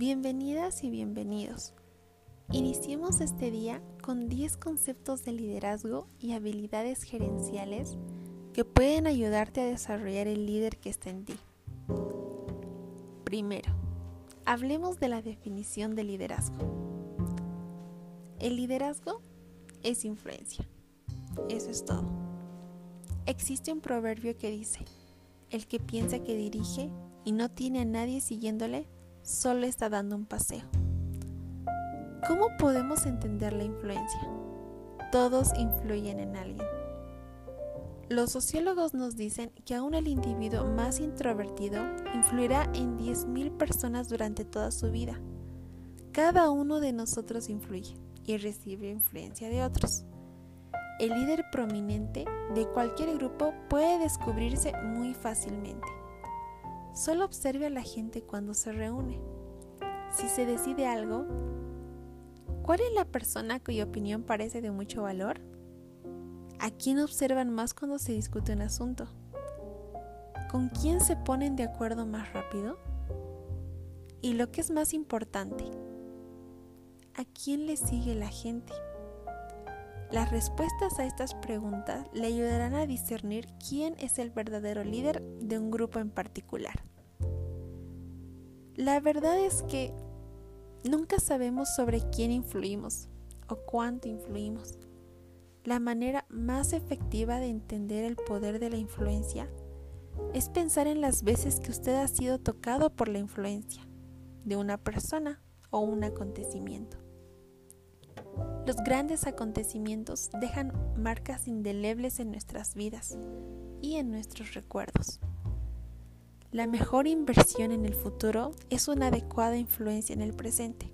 Bienvenidas y bienvenidos. Iniciemos este día con 10 conceptos de liderazgo y habilidades gerenciales que pueden ayudarte a desarrollar el líder que está en ti. Primero, hablemos de la definición de liderazgo. El liderazgo es influencia. Eso es todo. Existe un proverbio que dice, el que piensa que dirige y no tiene a nadie siguiéndole, solo está dando un paseo. ¿Cómo podemos entender la influencia? Todos influyen en alguien. Los sociólogos nos dicen que aún el individuo más introvertido influirá en 10.000 personas durante toda su vida. Cada uno de nosotros influye y recibe influencia de otros. El líder prominente de cualquier grupo puede descubrirse muy fácilmente. Solo observe a la gente cuando se reúne. Si se decide algo, ¿cuál es la persona cuya opinión parece de mucho valor? ¿A quién observan más cuando se discute un asunto? ¿Con quién se ponen de acuerdo más rápido? Y lo que es más importante, ¿a quién le sigue la gente? Las respuestas a estas preguntas le ayudarán a discernir quién es el verdadero líder de un grupo en particular. La verdad es que nunca sabemos sobre quién influimos o cuánto influimos. La manera más efectiva de entender el poder de la influencia es pensar en las veces que usted ha sido tocado por la influencia de una persona o un acontecimiento. Los grandes acontecimientos dejan marcas indelebles en nuestras vidas y en nuestros recuerdos. La mejor inversión en el futuro es una adecuada influencia en el presente.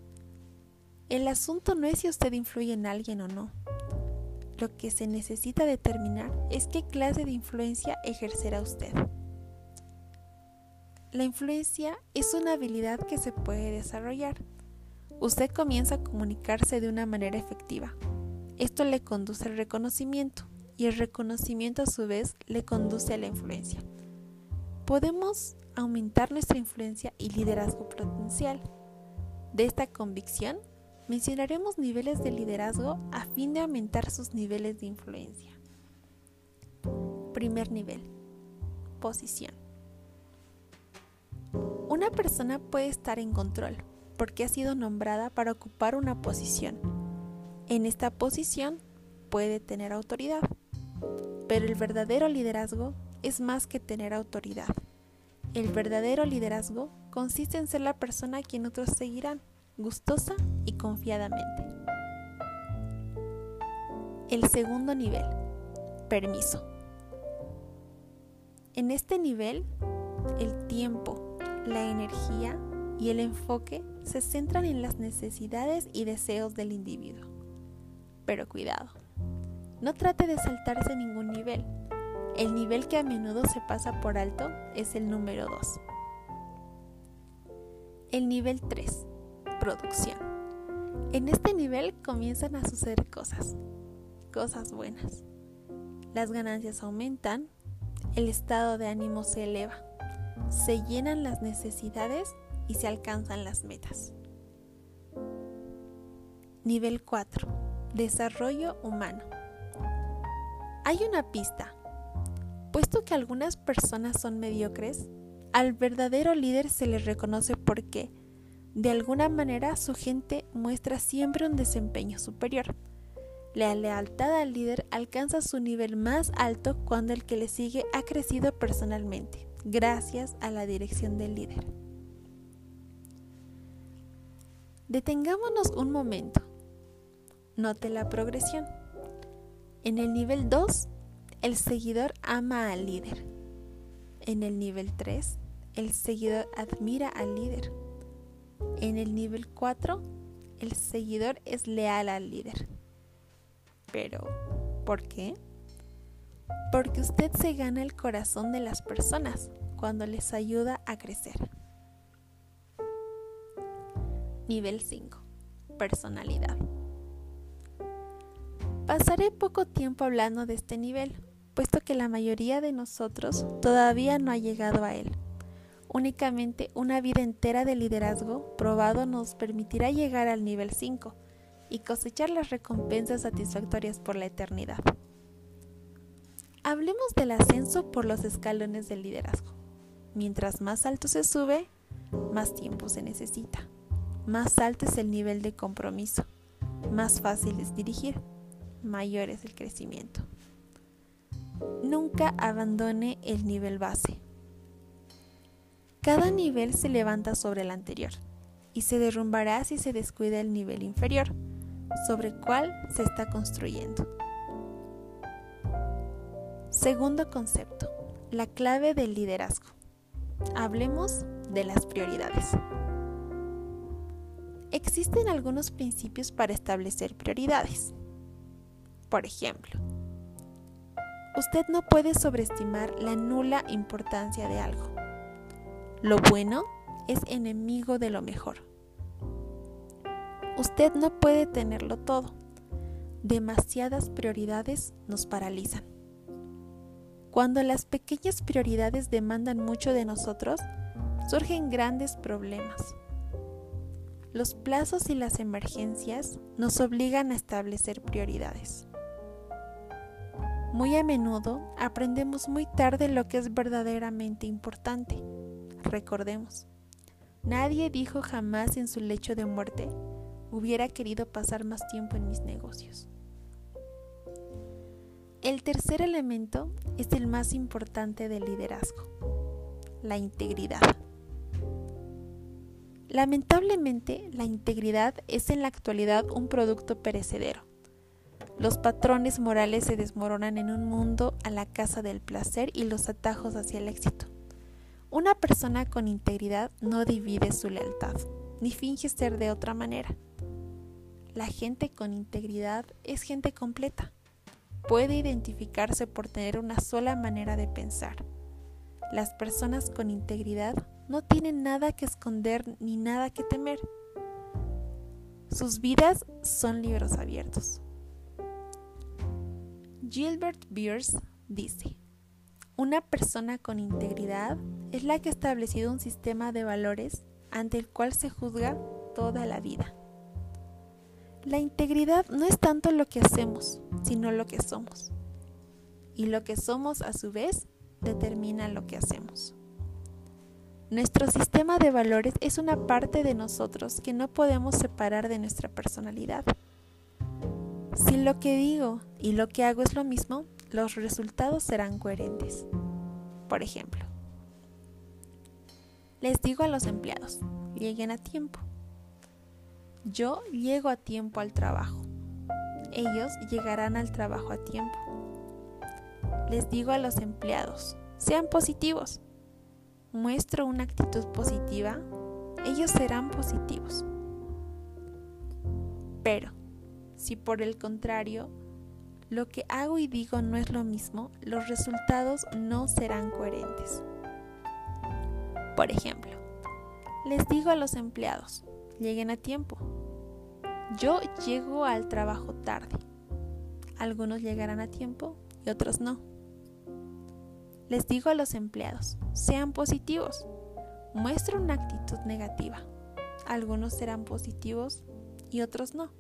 El asunto no es si usted influye en alguien o no. Lo que se necesita determinar es qué clase de influencia ejercerá usted. La influencia es una habilidad que se puede desarrollar usted comienza a comunicarse de una manera efectiva. Esto le conduce al reconocimiento y el reconocimiento a su vez le conduce a la influencia. Podemos aumentar nuestra influencia y liderazgo potencial. De esta convicción, mencionaremos niveles de liderazgo a fin de aumentar sus niveles de influencia. Primer nivel. Posición. Una persona puede estar en control, porque ha sido nombrada para ocupar una posición. En esta posición puede tener autoridad, pero el verdadero liderazgo es más que tener autoridad. El verdadero liderazgo consiste en ser la persona a quien otros seguirán, gustosa y confiadamente. El segundo nivel, permiso. En este nivel, el tiempo, la energía y el enfoque se centran en las necesidades y deseos del individuo. Pero cuidado, no trate de saltarse ningún nivel. El nivel que a menudo se pasa por alto es el número 2. El nivel 3, producción. En este nivel comienzan a suceder cosas, cosas buenas. Las ganancias aumentan, el estado de ánimo se eleva, se llenan las necesidades y se alcanzan las metas. Nivel 4. Desarrollo humano. Hay una pista. Puesto que algunas personas son mediocres, al verdadero líder se le reconoce porque, de alguna manera, su gente muestra siempre un desempeño superior. La lealtad al líder alcanza su nivel más alto cuando el que le sigue ha crecido personalmente, gracias a la dirección del líder. Detengámonos un momento. Note la progresión. En el nivel 2, el seguidor ama al líder. En el nivel 3, el seguidor admira al líder. En el nivel 4, el seguidor es leal al líder. Pero, ¿por qué? Porque usted se gana el corazón de las personas cuando les ayuda a crecer. Nivel 5. Personalidad. Pasaré poco tiempo hablando de este nivel, puesto que la mayoría de nosotros todavía no ha llegado a él. Únicamente una vida entera de liderazgo probado nos permitirá llegar al nivel 5 y cosechar las recompensas satisfactorias por la eternidad. Hablemos del ascenso por los escalones del liderazgo. Mientras más alto se sube, más tiempo se necesita. Más alto es el nivel de compromiso. Más fácil es dirigir. Mayor es el crecimiento. Nunca abandone el nivel base. Cada nivel se levanta sobre el anterior y se derrumbará si se descuida el nivel inferior, sobre el cual se está construyendo. Segundo concepto, la clave del liderazgo. Hablemos de las prioridades. Existen algunos principios para establecer prioridades. Por ejemplo, usted no puede sobreestimar la nula importancia de algo. Lo bueno es enemigo de lo mejor. Usted no puede tenerlo todo. Demasiadas prioridades nos paralizan. Cuando las pequeñas prioridades demandan mucho de nosotros, surgen grandes problemas. Los plazos y las emergencias nos obligan a establecer prioridades. Muy a menudo aprendemos muy tarde lo que es verdaderamente importante. Recordemos, nadie dijo jamás en su lecho de muerte, hubiera querido pasar más tiempo en mis negocios. El tercer elemento es el más importante del liderazgo, la integridad. Lamentablemente, la integridad es en la actualidad un producto perecedero. Los patrones morales se desmoronan en un mundo a la casa del placer y los atajos hacia el éxito. Una persona con integridad no divide su lealtad, ni finge ser de otra manera. La gente con integridad es gente completa puede identificarse por tener una sola manera de pensar. Las personas con integridad no tienen nada que esconder ni nada que temer. Sus vidas son libros abiertos. Gilbert Bierce dice, una persona con integridad es la que ha establecido un sistema de valores ante el cual se juzga toda la vida. La integridad no es tanto lo que hacemos, sino lo que somos. Y lo que somos a su vez determina lo que hacemos. Nuestro sistema de valores es una parte de nosotros que no podemos separar de nuestra personalidad. Si lo que digo y lo que hago es lo mismo, los resultados serán coherentes. Por ejemplo, les digo a los empleados, lleguen a tiempo. Yo llego a tiempo al trabajo. Ellos llegarán al trabajo a tiempo. Les digo a los empleados, sean positivos. Muestro una actitud positiva, ellos serán positivos. Pero, si por el contrario, lo que hago y digo no es lo mismo, los resultados no serán coherentes. Por ejemplo, les digo a los empleados, lleguen a tiempo. Yo llego al trabajo tarde. Algunos llegarán a tiempo y otros no. Les digo a los empleados, sean positivos. Muestro una actitud negativa. Algunos serán positivos y otros no.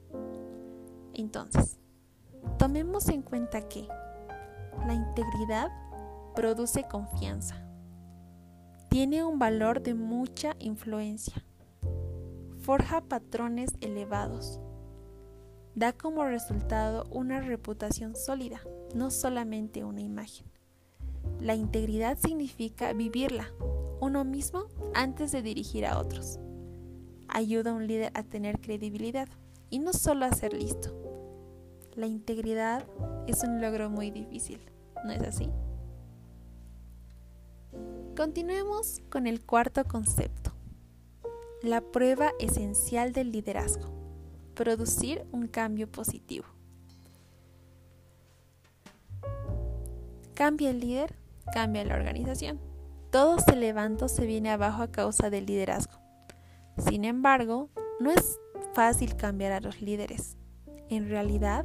Entonces, tomemos en cuenta que la integridad produce confianza. Tiene un valor de mucha influencia forja patrones elevados. Da como resultado una reputación sólida, no solamente una imagen. La integridad significa vivirla, uno mismo, antes de dirigir a otros. Ayuda a un líder a tener credibilidad y no solo a ser listo. La integridad es un logro muy difícil, ¿no es así? Continuemos con el cuarto concepto, la prueba esencial del liderazgo. Producir un cambio positivo. Cambia el líder, cambia la organización. Todo se levanta o se viene abajo a causa del liderazgo. Sin embargo, no es fácil cambiar a los líderes. En realidad,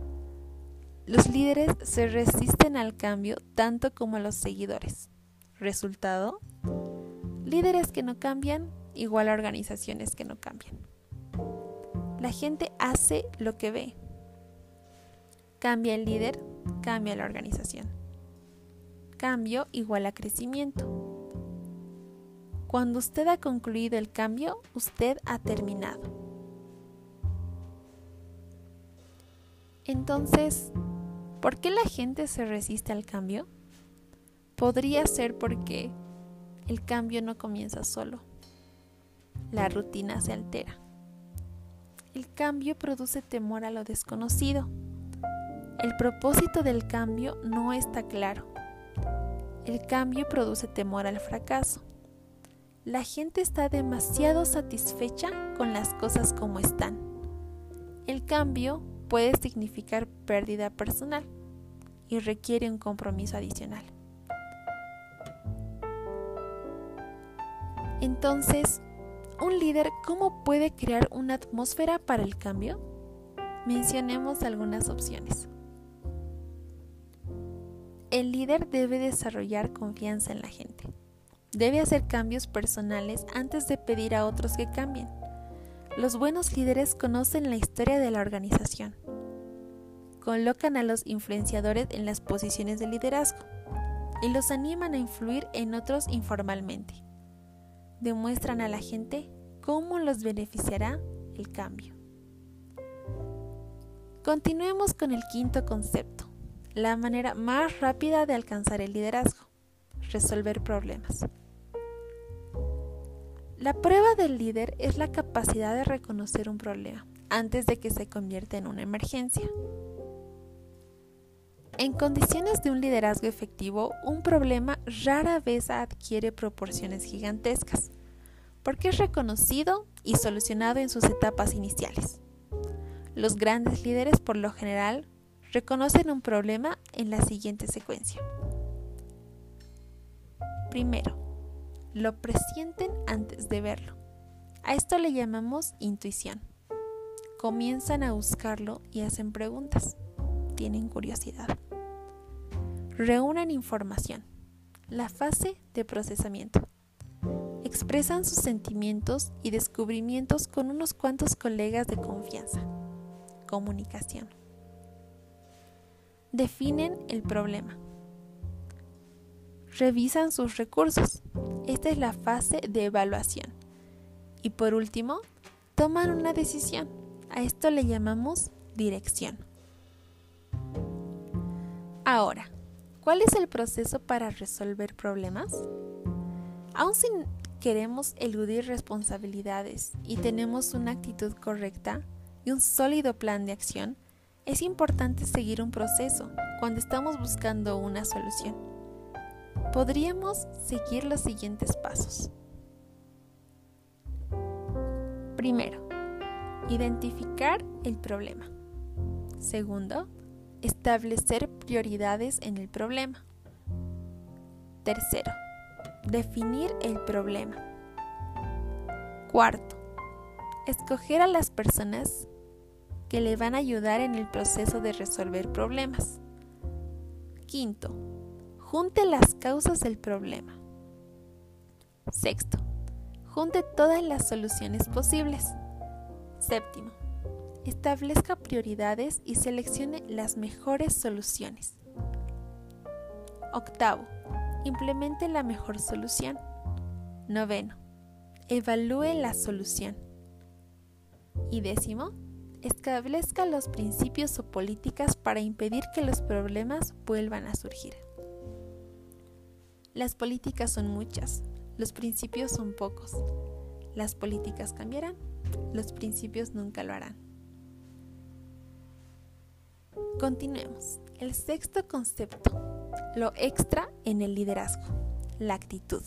los líderes se resisten al cambio tanto como los seguidores. Resultado, Líderes que no cambian igual a organizaciones que no cambian. La gente hace lo que ve. Cambia el líder, cambia la organización. Cambio igual a crecimiento. Cuando usted ha concluido el cambio, usted ha terminado. Entonces, ¿por qué la gente se resiste al cambio? Podría ser porque el cambio no comienza solo. La rutina se altera. El cambio produce temor a lo desconocido. El propósito del cambio no está claro. El cambio produce temor al fracaso. La gente está demasiado satisfecha con las cosas como están. El cambio puede significar pérdida personal y requiere un compromiso adicional. Entonces, ¿un líder cómo puede crear una atmósfera para el cambio? Mencionemos algunas opciones. El líder debe desarrollar confianza en la gente. Debe hacer cambios personales antes de pedir a otros que cambien. Los buenos líderes conocen la historia de la organización. Colocan a los influenciadores en las posiciones de liderazgo y los animan a influir en otros informalmente demuestran a la gente cómo los beneficiará el cambio. Continuemos con el quinto concepto, la manera más rápida de alcanzar el liderazgo, resolver problemas. La prueba del líder es la capacidad de reconocer un problema antes de que se convierta en una emergencia. En condiciones de un liderazgo efectivo, un problema rara vez adquiere proporciones gigantescas, porque es reconocido y solucionado en sus etapas iniciales. Los grandes líderes, por lo general, reconocen un problema en la siguiente secuencia. Primero, lo presienten antes de verlo. A esto le llamamos intuición. Comienzan a buscarlo y hacen preguntas. Tienen curiosidad reúnen información. La fase de procesamiento. Expresan sus sentimientos y descubrimientos con unos cuantos colegas de confianza. Comunicación. Definen el problema. Revisan sus recursos. Esta es la fase de evaluación. Y por último, toman una decisión. A esto le llamamos dirección. Ahora, ¿Cuál es el proceso para resolver problemas? Aun si queremos eludir responsabilidades y tenemos una actitud correcta y un sólido plan de acción, es importante seguir un proceso cuando estamos buscando una solución. Podríamos seguir los siguientes pasos. Primero, identificar el problema. Segundo, Establecer prioridades en el problema. Tercero, definir el problema. Cuarto, escoger a las personas que le van a ayudar en el proceso de resolver problemas. Quinto, junte las causas del problema. Sexto, junte todas las soluciones posibles. Séptimo, establezca prioridades y seleccione las mejores soluciones. Octavo, implemente la mejor solución. Noveno, evalúe la solución. Y décimo, establezca los principios o políticas para impedir que los problemas vuelvan a surgir. Las políticas son muchas, los principios son pocos. Las políticas cambiarán, los principios nunca lo harán. Continuemos. El sexto concepto, lo extra en el liderazgo, la actitud.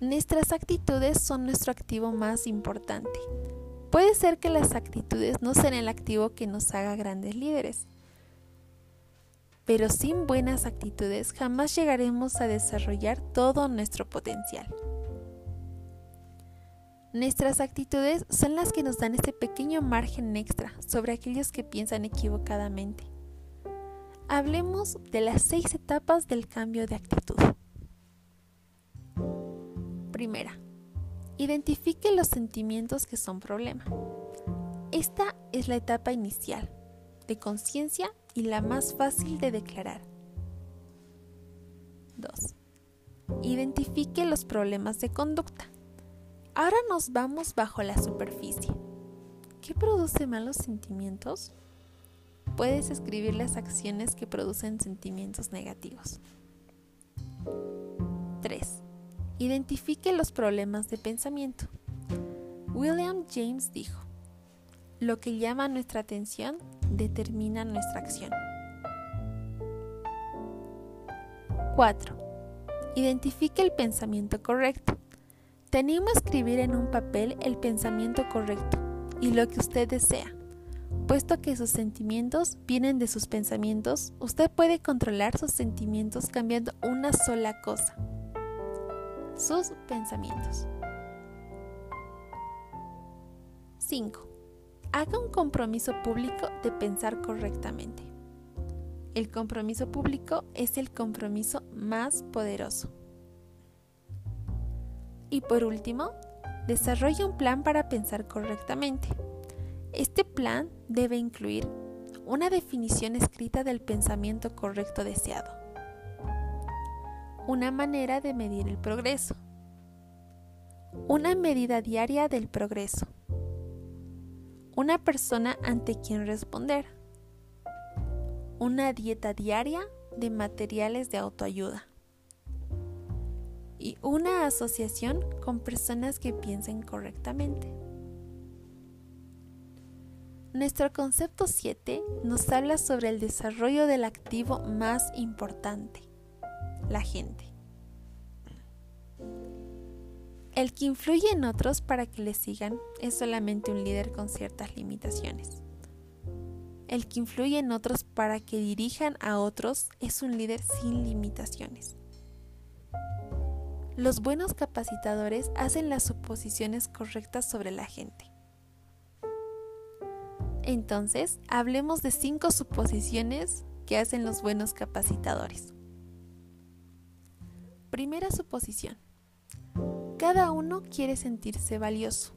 Nuestras actitudes son nuestro activo más importante. Puede ser que las actitudes no sean el activo que nos haga grandes líderes, pero sin buenas actitudes jamás llegaremos a desarrollar todo nuestro potencial. Nuestras actitudes son las que nos dan ese pequeño margen extra sobre aquellos que piensan equivocadamente. Hablemos de las seis etapas del cambio de actitud. Primera, identifique los sentimientos que son problema. Esta es la etapa inicial de conciencia y la más fácil de declarar. 2. Identifique los problemas de conducta. Ahora nos vamos bajo la superficie. ¿Qué produce malos sentimientos? Puedes escribir las acciones que producen sentimientos negativos. 3. Identifique los problemas de pensamiento. William James dijo, lo que llama nuestra atención determina nuestra acción. 4. Identifique el pensamiento correcto. Te animo a escribir en un papel el pensamiento correcto y lo que usted desea. Puesto que sus sentimientos vienen de sus pensamientos, usted puede controlar sus sentimientos cambiando una sola cosa. Sus pensamientos. 5. Haga un compromiso público de pensar correctamente. El compromiso público es el compromiso más poderoso. Y por último, desarrolla un plan para pensar correctamente. Este plan debe incluir una definición escrita del pensamiento correcto deseado, una manera de medir el progreso, una medida diaria del progreso, una persona ante quien responder, una dieta diaria de materiales de autoayuda. Y una asociación con personas que piensen correctamente. Nuestro concepto 7 nos habla sobre el desarrollo del activo más importante, la gente. El que influye en otros para que le sigan es solamente un líder con ciertas limitaciones. El que influye en otros para que dirijan a otros es un líder sin limitaciones. Los buenos capacitadores hacen las suposiciones correctas sobre la gente. Entonces, hablemos de cinco suposiciones que hacen los buenos capacitadores. Primera suposición. Cada uno quiere sentirse valioso.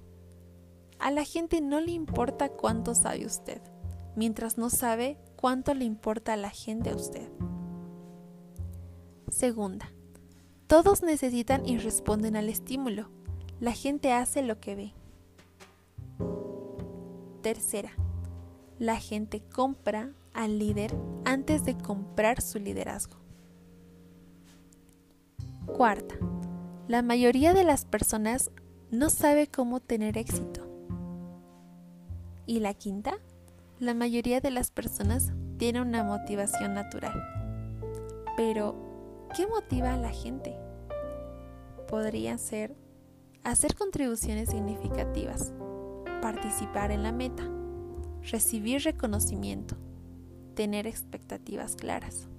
A la gente no le importa cuánto sabe usted mientras no sabe cuánto le importa a la gente a usted. Segunda, todos necesitan y responden al estímulo. La gente hace lo que ve. Tercera, la gente compra al líder antes de comprar su liderazgo. Cuarta, la mayoría de las personas no sabe cómo tener éxito. Y la quinta, la mayoría de las personas tiene una motivación natural. Pero, ¿qué motiva a la gente? Podría ser hacer contribuciones significativas, participar en la meta, recibir reconocimiento, tener expectativas claras.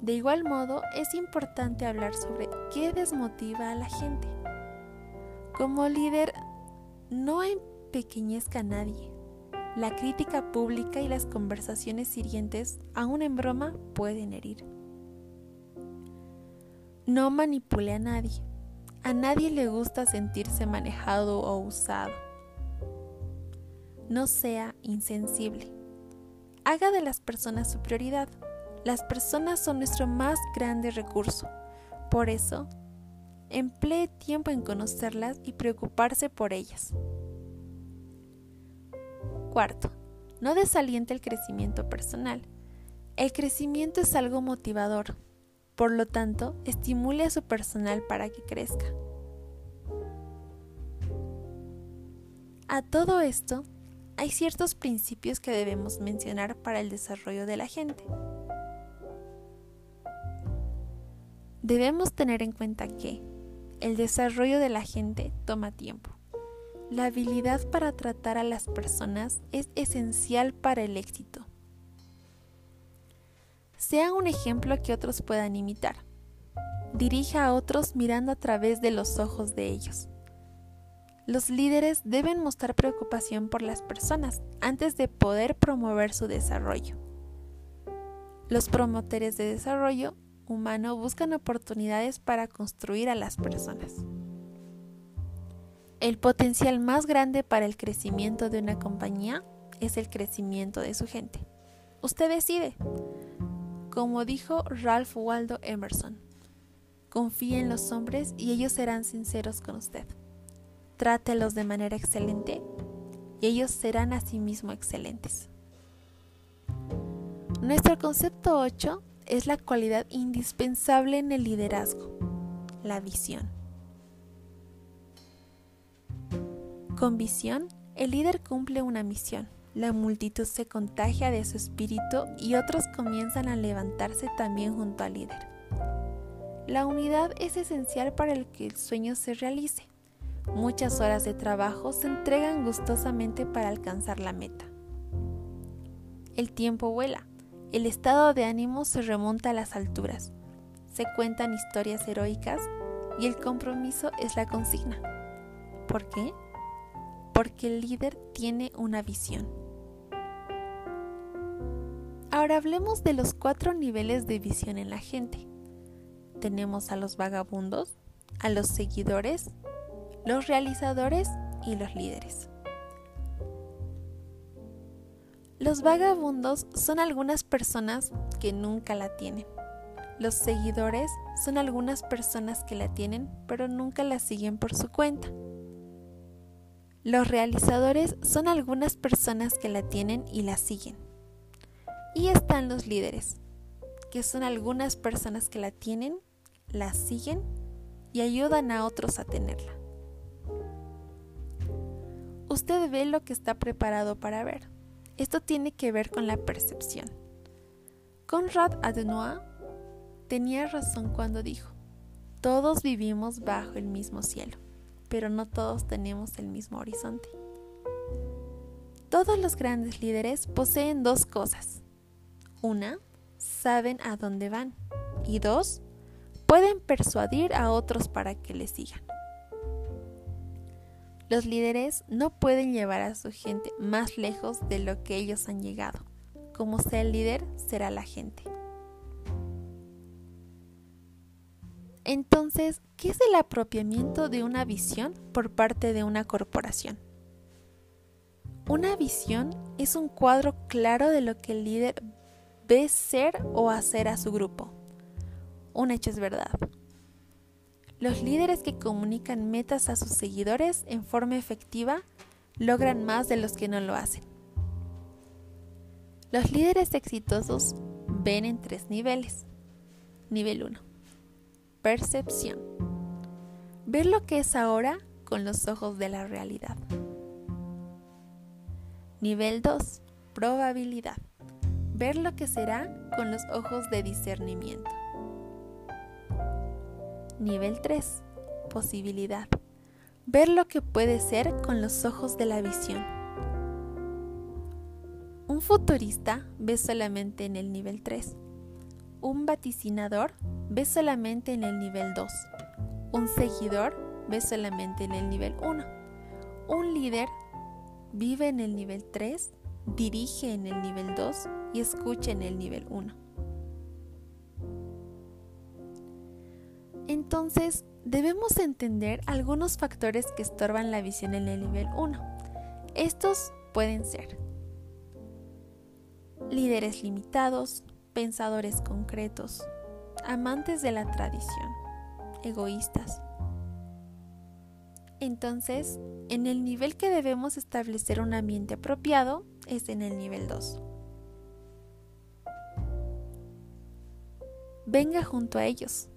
De igual modo, es importante hablar sobre qué desmotiva a la gente. Como líder, no pequeñezca a nadie. La crítica pública y las conversaciones hirientes, aún en broma, pueden herir. No manipule a nadie. A nadie le gusta sentirse manejado o usado. No sea insensible. Haga de las personas su prioridad. Las personas son nuestro más grande recurso. Por eso, emplee tiempo en conocerlas y preocuparse por ellas. Cuarto, no desaliente el crecimiento personal. El crecimiento es algo motivador, por lo tanto, estimule a su personal para que crezca. A todo esto, hay ciertos principios que debemos mencionar para el desarrollo de la gente. Debemos tener en cuenta que el desarrollo de la gente toma tiempo. La habilidad para tratar a las personas es esencial para el éxito. Sea un ejemplo que otros puedan imitar. Dirija a otros mirando a través de los ojos de ellos. Los líderes deben mostrar preocupación por las personas antes de poder promover su desarrollo. Los promotores de desarrollo humano buscan oportunidades para construir a las personas. El potencial más grande para el crecimiento de una compañía es el crecimiento de su gente. Usted decide. Como dijo Ralph Waldo Emerson, confíe en los hombres y ellos serán sinceros con usted. Trátelos de manera excelente y ellos serán asimismo excelentes. Nuestro concepto 8 es la cualidad indispensable en el liderazgo, la visión. Con visión, el líder cumple una misión. La multitud se contagia de su espíritu y otros comienzan a levantarse también junto al líder. La unidad es esencial para el que el sueño se realice. Muchas horas de trabajo se entregan gustosamente para alcanzar la meta. El tiempo vuela, el estado de ánimo se remonta a las alturas, se cuentan historias heroicas y el compromiso es la consigna. ¿Por qué? Porque el líder tiene una visión. Ahora hablemos de los cuatro niveles de visión en la gente. Tenemos a los vagabundos, a los seguidores, los realizadores y los líderes. Los vagabundos son algunas personas que nunca la tienen. Los seguidores son algunas personas que la tienen pero nunca la siguen por su cuenta. Los realizadores son algunas personas que la tienen y la siguen. Y están los líderes, que son algunas personas que la tienen, la siguen y ayudan a otros a tenerla. Usted ve lo que está preparado para ver. Esto tiene que ver con la percepción. Conrad Adenauer tenía razón cuando dijo, todos vivimos bajo el mismo cielo, pero no todos tenemos el mismo horizonte. Todos los grandes líderes poseen dos cosas. Una, saben a dónde van. Y dos, pueden persuadir a otros para que les sigan. Los líderes no pueden llevar a su gente más lejos de lo que ellos han llegado. Como sea el líder, será la gente. Entonces, ¿qué es el apropiamiento de una visión por parte de una corporación? Una visión es un cuadro claro de lo que el líder ve ser o hacer a su grupo. Un hecho es verdad. Los líderes que comunican metas a sus seguidores en forma efectiva logran más de los que no lo hacen. Los líderes exitosos ven en tres niveles. Nivel 1. Percepción. Ver lo que es ahora con los ojos de la realidad. Nivel 2. Probabilidad. Ver lo que será con los ojos de discernimiento. Nivel 3. Posibilidad. Ver lo que puede ser con los ojos de la visión. Un futurista ve solamente en el nivel 3. Un vaticinador ve solamente en el nivel 2. Un seguidor ve solamente en el nivel 1. Un líder vive en el nivel 3, dirige en el nivel 2 y escucha en el nivel 1. Entonces, debemos entender algunos factores que estorban la visión en el nivel 1. Estos pueden ser líderes limitados, pensadores concretos, amantes de la tradición, egoístas. Entonces, en el nivel que debemos establecer un ambiente apropiado es en el nivel 2. Venga junto a ellos,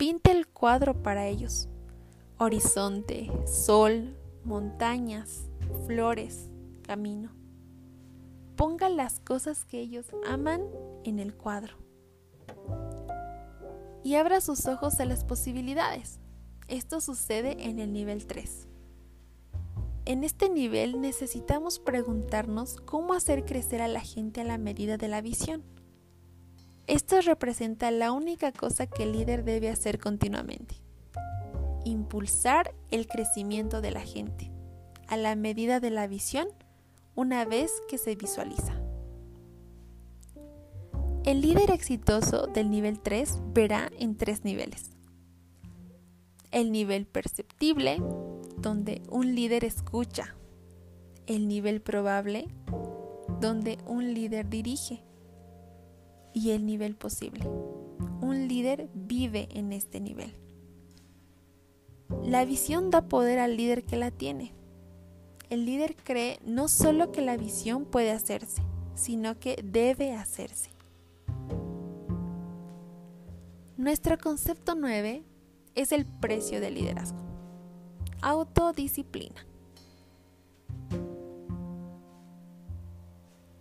Pinte el cuadro para ellos. Horizonte, sol, montañas, flores, camino. Ponga las cosas que ellos aman en el cuadro. Y abra sus ojos a las posibilidades. Esto sucede en el nivel 3. En este nivel necesitamos preguntarnos cómo hacer crecer a la gente a la medida de la visión. Esto representa la única cosa que el líder debe hacer continuamente. Impulsar el crecimiento de la gente a la medida de la visión una vez que se visualiza. El líder exitoso del nivel 3 verá en tres niveles. El nivel perceptible, donde un líder escucha. El nivel probable, donde un líder dirige. Y el nivel posible. Un líder vive en este nivel. La visión da poder al líder que la tiene. El líder cree no solo que la visión puede hacerse, sino que debe hacerse. Nuestro concepto 9 es el precio del liderazgo. Autodisciplina.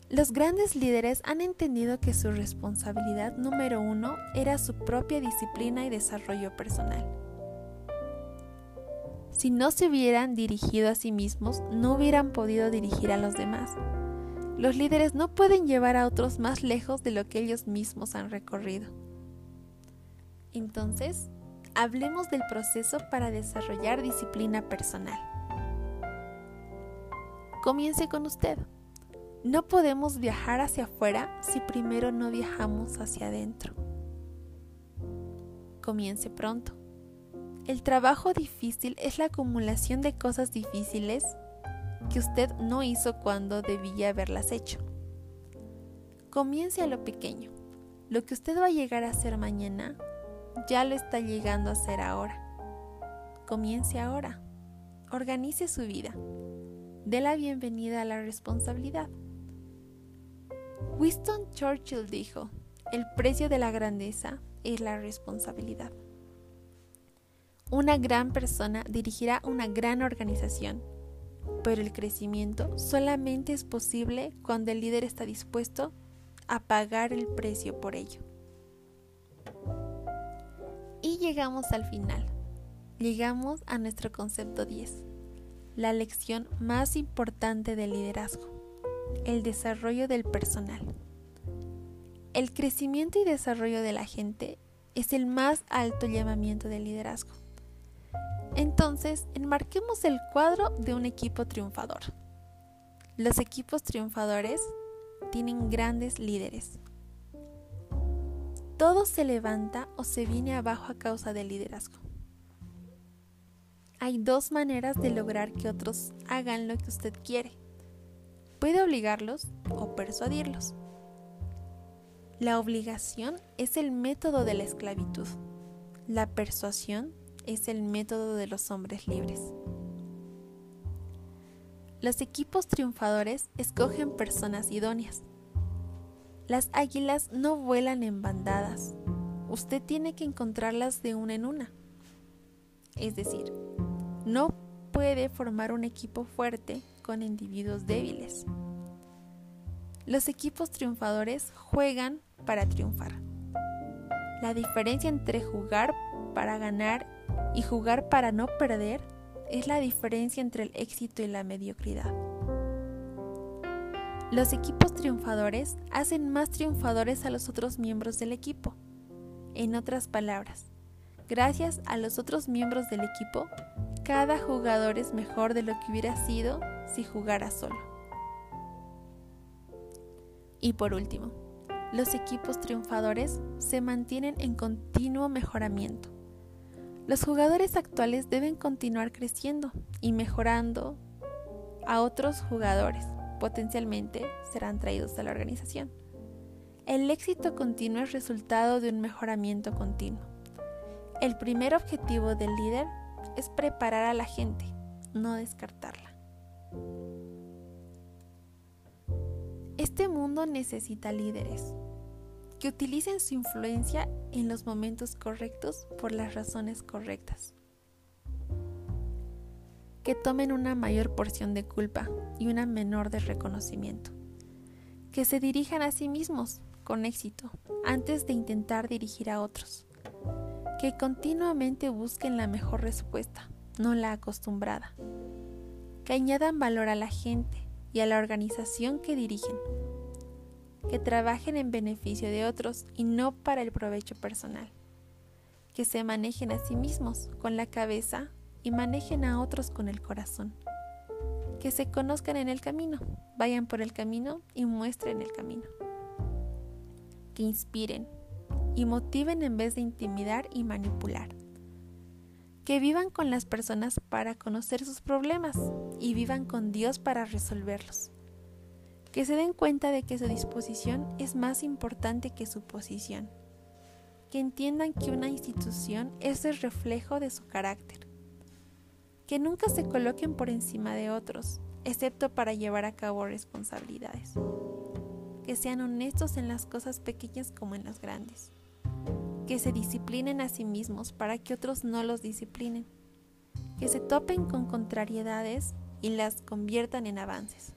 Los grandes líderes han entendido que su responsabilidad número uno era su propia disciplina y desarrollo personal. Si no se hubieran dirigido a sí mismos, no hubieran podido dirigir a los demás. Los líderes no pueden llevar a otros más lejos de lo que ellos mismos han recorrido. Entonces, hablemos del proceso para desarrollar disciplina personal. Comience con usted. No podemos viajar hacia afuera si primero no viajamos hacia adentro. Comience pronto. El trabajo difícil es la acumulación de cosas difíciles que usted no hizo cuando debía haberlas hecho. Comience a lo pequeño. Lo que usted va a llegar a hacer mañana ya lo está llegando a hacer ahora. Comience ahora. Organice su vida. Dé la bienvenida a la responsabilidad. Winston Churchill dijo, el precio de la grandeza es la responsabilidad. Una gran persona dirigirá una gran organización, pero el crecimiento solamente es posible cuando el líder está dispuesto a pagar el precio por ello. Y llegamos al final. Llegamos a nuestro concepto 10, la lección más importante del liderazgo, el desarrollo del personal. El crecimiento y desarrollo de la gente es el más alto llamamiento del liderazgo. Entonces, enmarquemos el cuadro de un equipo triunfador. Los equipos triunfadores tienen grandes líderes. Todo se levanta o se viene abajo a causa del liderazgo. Hay dos maneras de lograr que otros hagan lo que usted quiere. Puede obligarlos o persuadirlos. La obligación es el método de la esclavitud. La persuasión es el método de los hombres libres. Los equipos triunfadores escogen personas idóneas. Las águilas no vuelan en bandadas. Usted tiene que encontrarlas de una en una. Es decir, no puede formar un equipo fuerte con individuos débiles. Los equipos triunfadores juegan para triunfar. La diferencia entre jugar para ganar y jugar para no perder es la diferencia entre el éxito y la mediocridad. Los equipos triunfadores hacen más triunfadores a los otros miembros del equipo. En otras palabras, gracias a los otros miembros del equipo, cada jugador es mejor de lo que hubiera sido si jugara solo. Y por último, los equipos triunfadores se mantienen en continuo mejoramiento. Los jugadores actuales deben continuar creciendo y mejorando a otros jugadores. Potencialmente serán traídos a la organización. El éxito continuo es resultado de un mejoramiento continuo. El primer objetivo del líder es preparar a la gente, no descartarla. Este mundo necesita líderes, que utilicen su influencia en los momentos correctos por las razones correctas. Que tomen una mayor porción de culpa y una menor de reconocimiento. Que se dirijan a sí mismos con éxito antes de intentar dirigir a otros. Que continuamente busquen la mejor respuesta, no la acostumbrada. Que añadan valor a la gente y a la organización que dirigen que trabajen en beneficio de otros y no para el provecho personal, que se manejen a sí mismos con la cabeza y manejen a otros con el corazón, que se conozcan en el camino, vayan por el camino y muestren el camino. que inspiren y motiven en vez de intimidar y manipular. Que vivan con las personas para conocer sus problemas y vivan con Dios para resolverlos. Que se den cuenta de que su disposición es más importante que su posición. Que entiendan que una institución es el reflejo de su carácter. Que nunca se coloquen por encima de otros, excepto para llevar a cabo responsabilidades. Que sean honestos en las cosas pequeñas como en las grandes que se disciplinen a sí mismos para que otros no los disciplinen, que se topen con contrariedades y las conviertan en avances,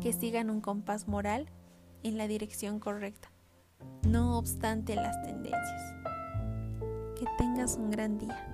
que sigan un compás moral en la dirección correcta, no obstante las tendencias. Que tengas un gran día.